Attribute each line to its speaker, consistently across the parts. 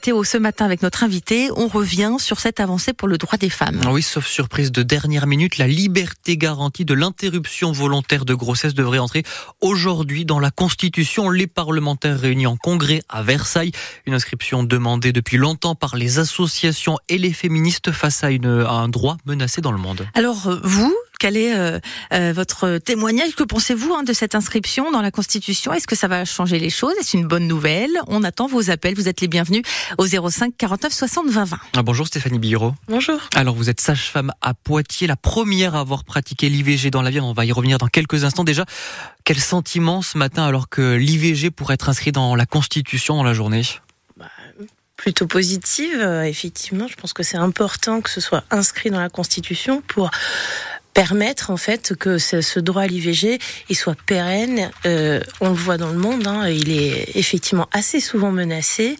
Speaker 1: Théo, ce matin avec notre invité, on revient sur cette avancée pour le droit des femmes.
Speaker 2: Oui, sauf surprise de dernière minute, la liberté garantie de l'interruption volontaire de grossesse devrait entrer aujourd'hui dans la Constitution. Les parlementaires réunis en congrès à Versailles, une inscription demandée depuis longtemps par les associations et les féministes face à, une, à un droit menacé dans le monde.
Speaker 1: Alors vous, quel est euh, euh, votre témoignage? Que pensez-vous hein, de cette inscription dans la Constitution? Est-ce que ça va changer les choses? Est-ce une bonne nouvelle? On attend vos appels. Vous êtes les bienvenus au 05 49 60 20 20.
Speaker 2: Ah, bonjour Stéphanie Billero.
Speaker 3: Bonjour.
Speaker 2: Alors vous êtes sage-femme à Poitiers, la première à avoir pratiqué l'IVG dans la vie. On va y revenir dans quelques instants. Déjà, quel sentiment ce matin alors que l'IVG pourrait être inscrit dans la Constitution dans la journée?
Speaker 3: Bah, plutôt positive, euh, effectivement. Je pense que c'est important que ce soit inscrit dans la Constitution pour permettre en fait que ce, droit à l'IVG il soit pérenne. Euh, on le voit dans le monde, hein, il est effectivement assez souvent menacé,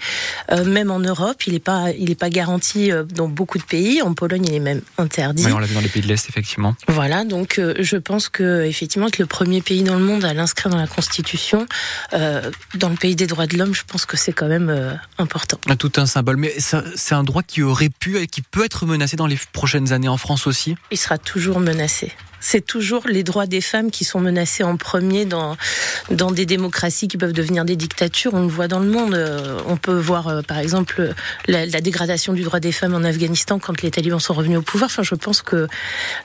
Speaker 3: euh, même en Europe, il n'est pas, il est pas garanti euh, dans beaucoup de pays. En Pologne, il est même interdit.
Speaker 2: Oui, on l'a vu dans les pays de l'Est, effectivement.
Speaker 3: Voilà, donc euh, je pense que effectivement être le premier pays dans le monde à l'inscrire dans la Constitution, dans le pays des droits de l'homme, je pense que c'est quand même important.
Speaker 2: Ah, tout un symbole, mais c'est un droit qui aurait pu et qui peut être menacé dans les prochaines années en France aussi?
Speaker 3: Il sera toujours menacé intéressé c'est toujours les droits des femmes qui sont menacés en premier dans, dans des démocraties qui peuvent devenir des dictatures. On le voit dans le monde. Euh, on peut voir, euh, par exemple, la, dégradation du droit des femmes en Afghanistan quand les talibans sont revenus au pouvoir. Enfin, je pense que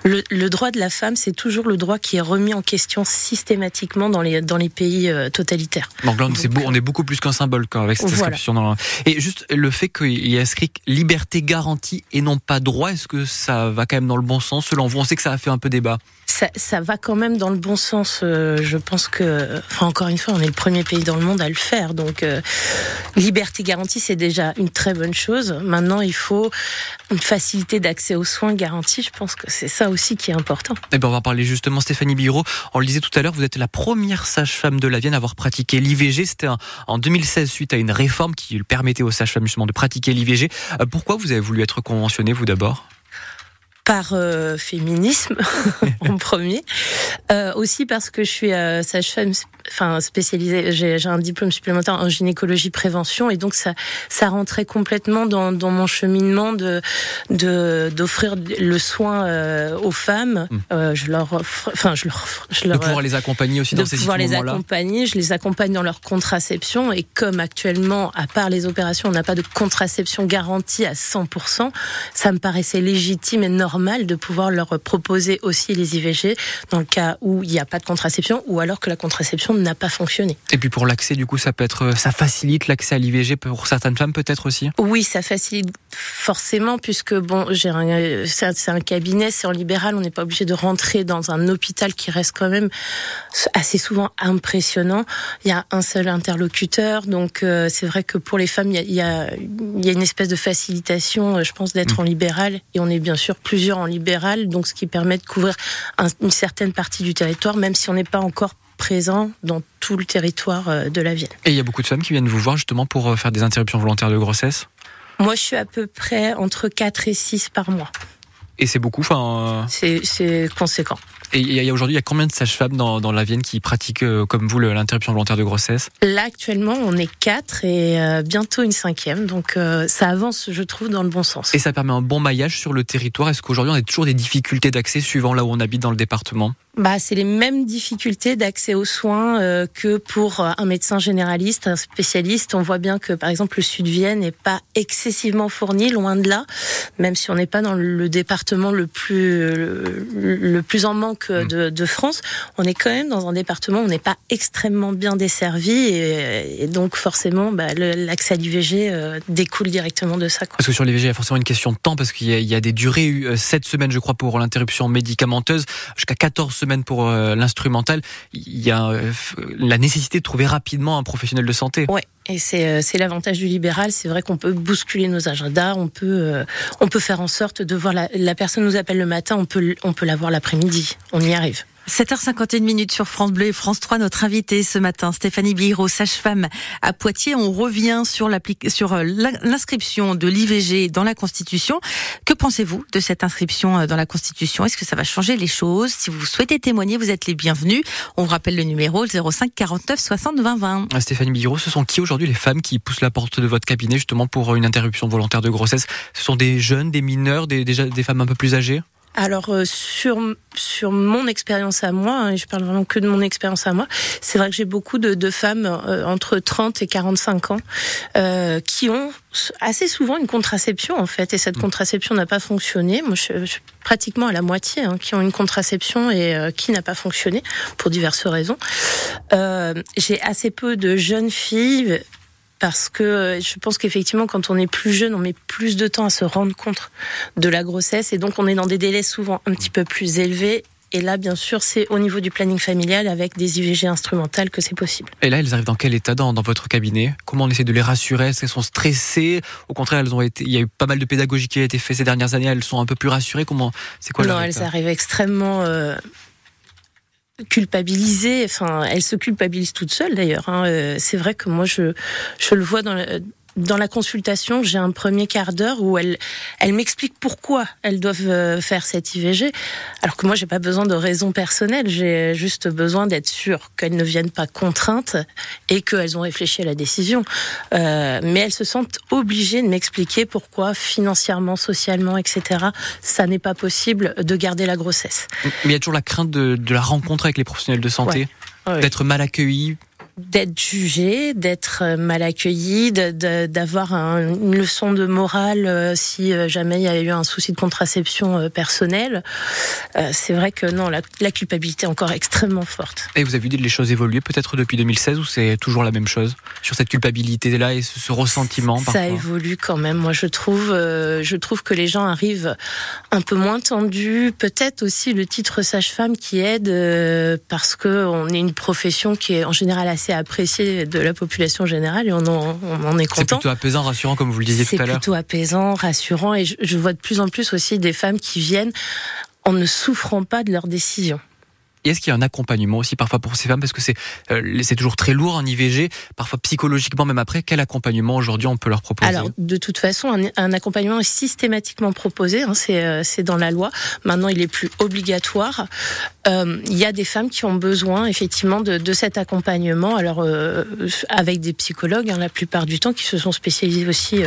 Speaker 3: le, droit de la femme, c'est toujours le droit qui est remis en question systématiquement dans les, dans les pays euh, totalitaires.
Speaker 2: Donc là, on, beau, on est beaucoup plus qu'un symbole avec cette inscription. Dans Et juste le fait qu'il y ait inscrit liberté garantie et non pas droit, est-ce que ça va quand même dans le bon sens selon vous? On sait que ça a fait un peu débat
Speaker 3: ça, va quand même dans le bon sens. Euh, je pense que, encore une fois, on est le premier pays dans le monde à le faire. Donc, euh, liberté garantie, c'est déjà une très bonne chose. Maintenant, il faut une facilité d'accès aux soins garantie. Je pense que c'est ça aussi qui est important.
Speaker 2: Eh ben, on va parler justement, Stéphanie Biro. On le disait tout à l'heure, vous êtes la première sage-femme de la Vienne à avoir pratiqué l'IVG. C'était en 2016 suite à une réforme qui permettait aux sages-femmes justement de pratiquer l'IVG. Euh, pourquoi vous avez voulu être conventionnée, vous d'abord?
Speaker 3: Par euh, féminisme en premier, euh, aussi parce que je suis euh, sage-femme, enfin spécialisée, j'ai un diplôme supplémentaire en gynécologie prévention et donc ça ça rentrait complètement dans, dans mon cheminement de d'offrir le soin euh, aux femmes. Hmm. Euh, je leur, enfin je leur, je leur,
Speaker 2: de pouvoir les accompagner aussi dans ces moments-là.
Speaker 3: pouvoir les accompagner, je les accompagne dans leur contraception et comme actuellement, à part les opérations, on n'a pas de contraception garantie à 100%, ça me paraissait légitime et normal normal de pouvoir leur proposer aussi les IVG dans le cas où il n'y a pas de contraception ou alors que la contraception n'a pas fonctionné.
Speaker 2: Et puis pour l'accès, du coup, ça peut être, ça facilite l'accès à l'IVG pour certaines femmes peut-être aussi?
Speaker 3: Oui, ça facilite forcément puisque bon, c'est un cabinet, c'est en libéral, on n'est pas obligé de rentrer dans un hôpital qui reste quand même assez souvent impressionnant. Il y a un seul interlocuteur, donc euh, c'est vrai que pour les femmes, il y a, il y une espèce de facilitation, euh, je pense, d'être mmh. en libéral et on est bien sûr plus en libéral, donc ce qui permet de couvrir une certaine partie du territoire, même si on n'est pas encore présent dans tout le territoire euh, de la ville.
Speaker 2: Et il y a beaucoup de femmes qui viennent vous voir justement pour euh, faire des interruptions volontaires de grossesse?
Speaker 3: Moi, je suis à peu près entre 4 et 6 par mois.
Speaker 2: Et c'est beaucoup enfin...
Speaker 3: Euh, c'est conséquent.
Speaker 2: Et aujourd'hui, il y a combien de sages-femmes dans, dans, la Vienne qui pratiquent, euh, comme vous, l'interruption volontaire de grossesse?
Speaker 3: Là, actuellement, on est quatre et euh, bientôt une cinquième. Donc, euh, ça avance, je trouve, dans le bon sens.
Speaker 2: Et ça permet un bon maillage sur le territoire. Est-ce qu'aujourd'hui, on a toujours des difficultés d'accès suivant là où on habite dans le département?
Speaker 3: Bah, c'est les mêmes difficultés d'accès aux soins euh, que pour un médecin généraliste, un spécialiste. On voit bien que, par exemple, le Sud-Vienne n'est pas excessivement fourni, loin de là, même si on n'est pas dans le département le plus le, plus en manque mm. de, de, France. On est quand même dans un département où on n'est pas extrêmement bien desservi et, et donc forcément, bah, l'accès à l'IVG euh, découle directement de ça. Quoi.
Speaker 2: Parce que sur l'IVG, il y a forcément une question de temps parce qu'il y, y, a des durées, 7 euh, semaines, je crois, pour l'interruption médicamenteuse, jusqu'à 14 semaine pour euh, l'instrumental, il y a euh, la nécessité de trouver rapidement un professionnel de santé.
Speaker 3: Ouais. Et euh, c'est l'avantage du libéral, c'est vrai qu'on peut bousculer nos agendas, on peut on peut faire en sorte de voir la, la personne nous appelle le matin, on peut on peut la voir l'après-midi, on y arrive.
Speaker 1: 7h51 minutes sur France Bleu et France 3. Notre invitée ce matin, Stéphanie Biro, sage-femme à Poitiers. On revient sur euh, l'inscription de l'IVG dans la Constitution. Que pensez-vous de cette inscription euh, dans la Constitution? Est-ce que ça va changer les choses? Si vous souhaitez témoigner, vous êtes les bienvenus. On vous rappelle le numéro 05 49 60 20 20.
Speaker 2: Stéphanie Biro, ce sont qui aujourd'hui les femmes qui poussent la porte de votre cabinet justement pour une interruption volontaire de grossesse? Ce sont des jeunes, des mineurs, des femmes un peu plus âgées?
Speaker 3: Alors euh, sur sur mon expérience à moi, hein, et je parle vraiment que de mon expérience à moi, c'est vrai que j'ai beaucoup de, de femmes euh, entre 30 et 45 ans euh, qui ont assez souvent une contraception en fait, et cette mmh. contraception n'a pas fonctionné. Moi, je, suis pratiquement à la moitié hein, qui ont une contraception et euh, qui n'a pas fonctionné pour diverses raisons. j'ai assez peu de jeunes filles parce que euh, je pense qu'effectivement, quand on est plus jeune, on met plus de temps à se rendre compte de la grossesse et donc on est dans des délais souvent un petit peu plus élevés. Et là, bien sûr, c'est au niveau du planning familial avec des IVG instrumentales que c'est possible.
Speaker 2: Et là, elles arrivent dans quel état dans, dans votre cabinet? Comment on essaie de les rassurer? Est-ce qu'elles sont stressées? Au contraire, elles ont été. Il y a eu pas mal de pédagogie qui a été faite ces dernières années. Elles sont un peu plus rassurées. Comment
Speaker 3: C'est quoi Non, elles arrivent extrêmement euh, culpabilisée. Enfin, elle se culpabilise toute seule d'ailleurs. Hein. Euh, c'est vrai que moi, je, je le vois dans, dans la consultation, j'ai un premier quart d'heure où elle, elle m'explique pourquoi elles doivent euh, faire cette IVG, alors que moi j'ai pas besoin de raison personnelle, j'ai juste besoin d'être sûre qu'elles ne viennent pas contraintes et qu'elles ont réfléchi à la décision. Euh, mais elles se sentent obligées de m'expliquer pourquoi financièrement, socialement, etc. Ça n'est pas possible de garder la grossesse.
Speaker 2: Mais il y a toujours la crainte de, de la rencontre avec les professionnels de santé, d'être mal accueillis
Speaker 3: d'être jugé, d'être mal accueilli, d'avoir une leçon de morale euh, si euh, jamais il y a eu un souci de contraception euh, personnelle. C'est vrai que non, la, culpabilité est encore extrêmement forte.
Speaker 2: Et vous avez vu les choses évoluer peut-être depuis 2016 ou c'est toujours la même chose sur cette culpabilité-là et ce, ressentiment
Speaker 3: Ça évolue quand même. Moi, je trouve, je trouve que les gens arrivent un peu moins tendus. Peut-être aussi le titre sage-femme qui aide parce que on est une profession qui est en général assez c'est apprécié de la population générale et on en, est content.
Speaker 2: C'est plutôt apaisant, rassurant, comme vous le disiez tout à l'heure.
Speaker 3: C'est plutôt apaisant, rassurant et je, je vois de plus en plus aussi des femmes qui viennent en ne souffrant pas de leurs décisions.
Speaker 2: Et est-ce qu'il y a un accompagnement aussi parfois pour ces femmes? Parce que c'est euh, toujours très lourd en IVG, parfois psychologiquement même après. Quel accompagnement aujourd'hui on peut leur proposer?
Speaker 3: Alors de toute façon, un, accompagnement est systématiquement proposé, hein, c'est euh, c'est dans la loi. Maintenant, il est plus obligatoire. Euh, il y a des femmes qui ont besoin effectivement de, cet accompagnement. Alors euh, avec des psychologues, hein, la plupart du temps, qui se sont spécialisés aussi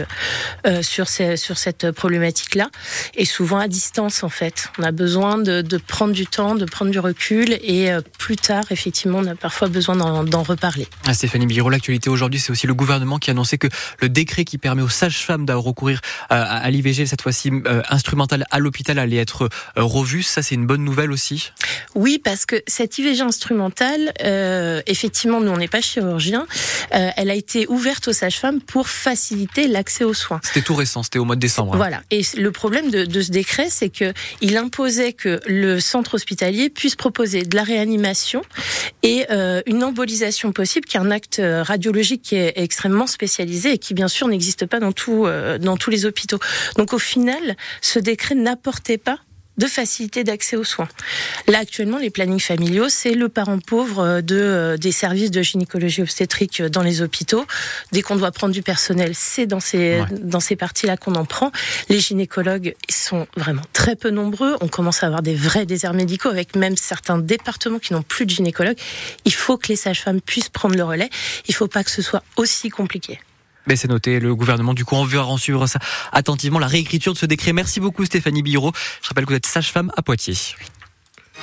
Speaker 3: euh, sur cette problématique-là, et souvent à distance en fait. On a besoin de, prendre du temps, de prendre du recul et euh, plus tard, effectivement, on a parfois besoin d'en reparler.
Speaker 2: Ah, Stéphanie Biro, l'actualité aujourd'hui, c'est aussi le gouvernement qui a annoncé que le décret qui permet aux sages-femmes de recourir euh, à l'IVG, cette fois-ci euh, instrumentale à l'hôpital, allait être revu. Ça, c'est une bonne nouvelle aussi?
Speaker 3: Oui, parce que cette IVG instrumentale, effectivement, nous, on n'est pas chirurgien, elle a été ouverte aux sages-femmes pour faciliter l'accès aux soins.
Speaker 2: C'était tout récent, c'était au mois de décembre. Hein.
Speaker 3: Voilà. Et le problème de, de ce décret, c'est que il imposait que le centre hospitalier puisse proposer de la réanimation et euh, une embolisation possible, qui est un acte euh, radiologique qui est extrêmement spécialisé et qui bien sûr n'existe pas dans, tout, euh, dans tous les hôpitaux. Donc au final, ce décret n'apportait pas de facilité d'accès aux soins. Là, actuellement, les plannings familiaux, c'est le parent pauvre euh, de, euh, des services de gynécologie obstétrique dans les hôpitaux. Dès qu'on doit prendre du personnel, c'est dans ces, dans ces parties-là qu'on en prend. Les gynécologues sont vraiment très peu nombreux. On commence à avoir des vrais déserts médicaux avec même certains départements qui n'ont plus de gynécologues. Il faut que les sages-femmes puissent prendre le relais. Il ne faut pas que ce soit aussi compliqué.
Speaker 2: Mais c'est noté, le gouvernement du coup on va en suivre ça attentivement, la réécriture de ce décret. Merci beaucoup Stéphanie Biro. Je rappelle que vous êtes sage-femme à Poitiers.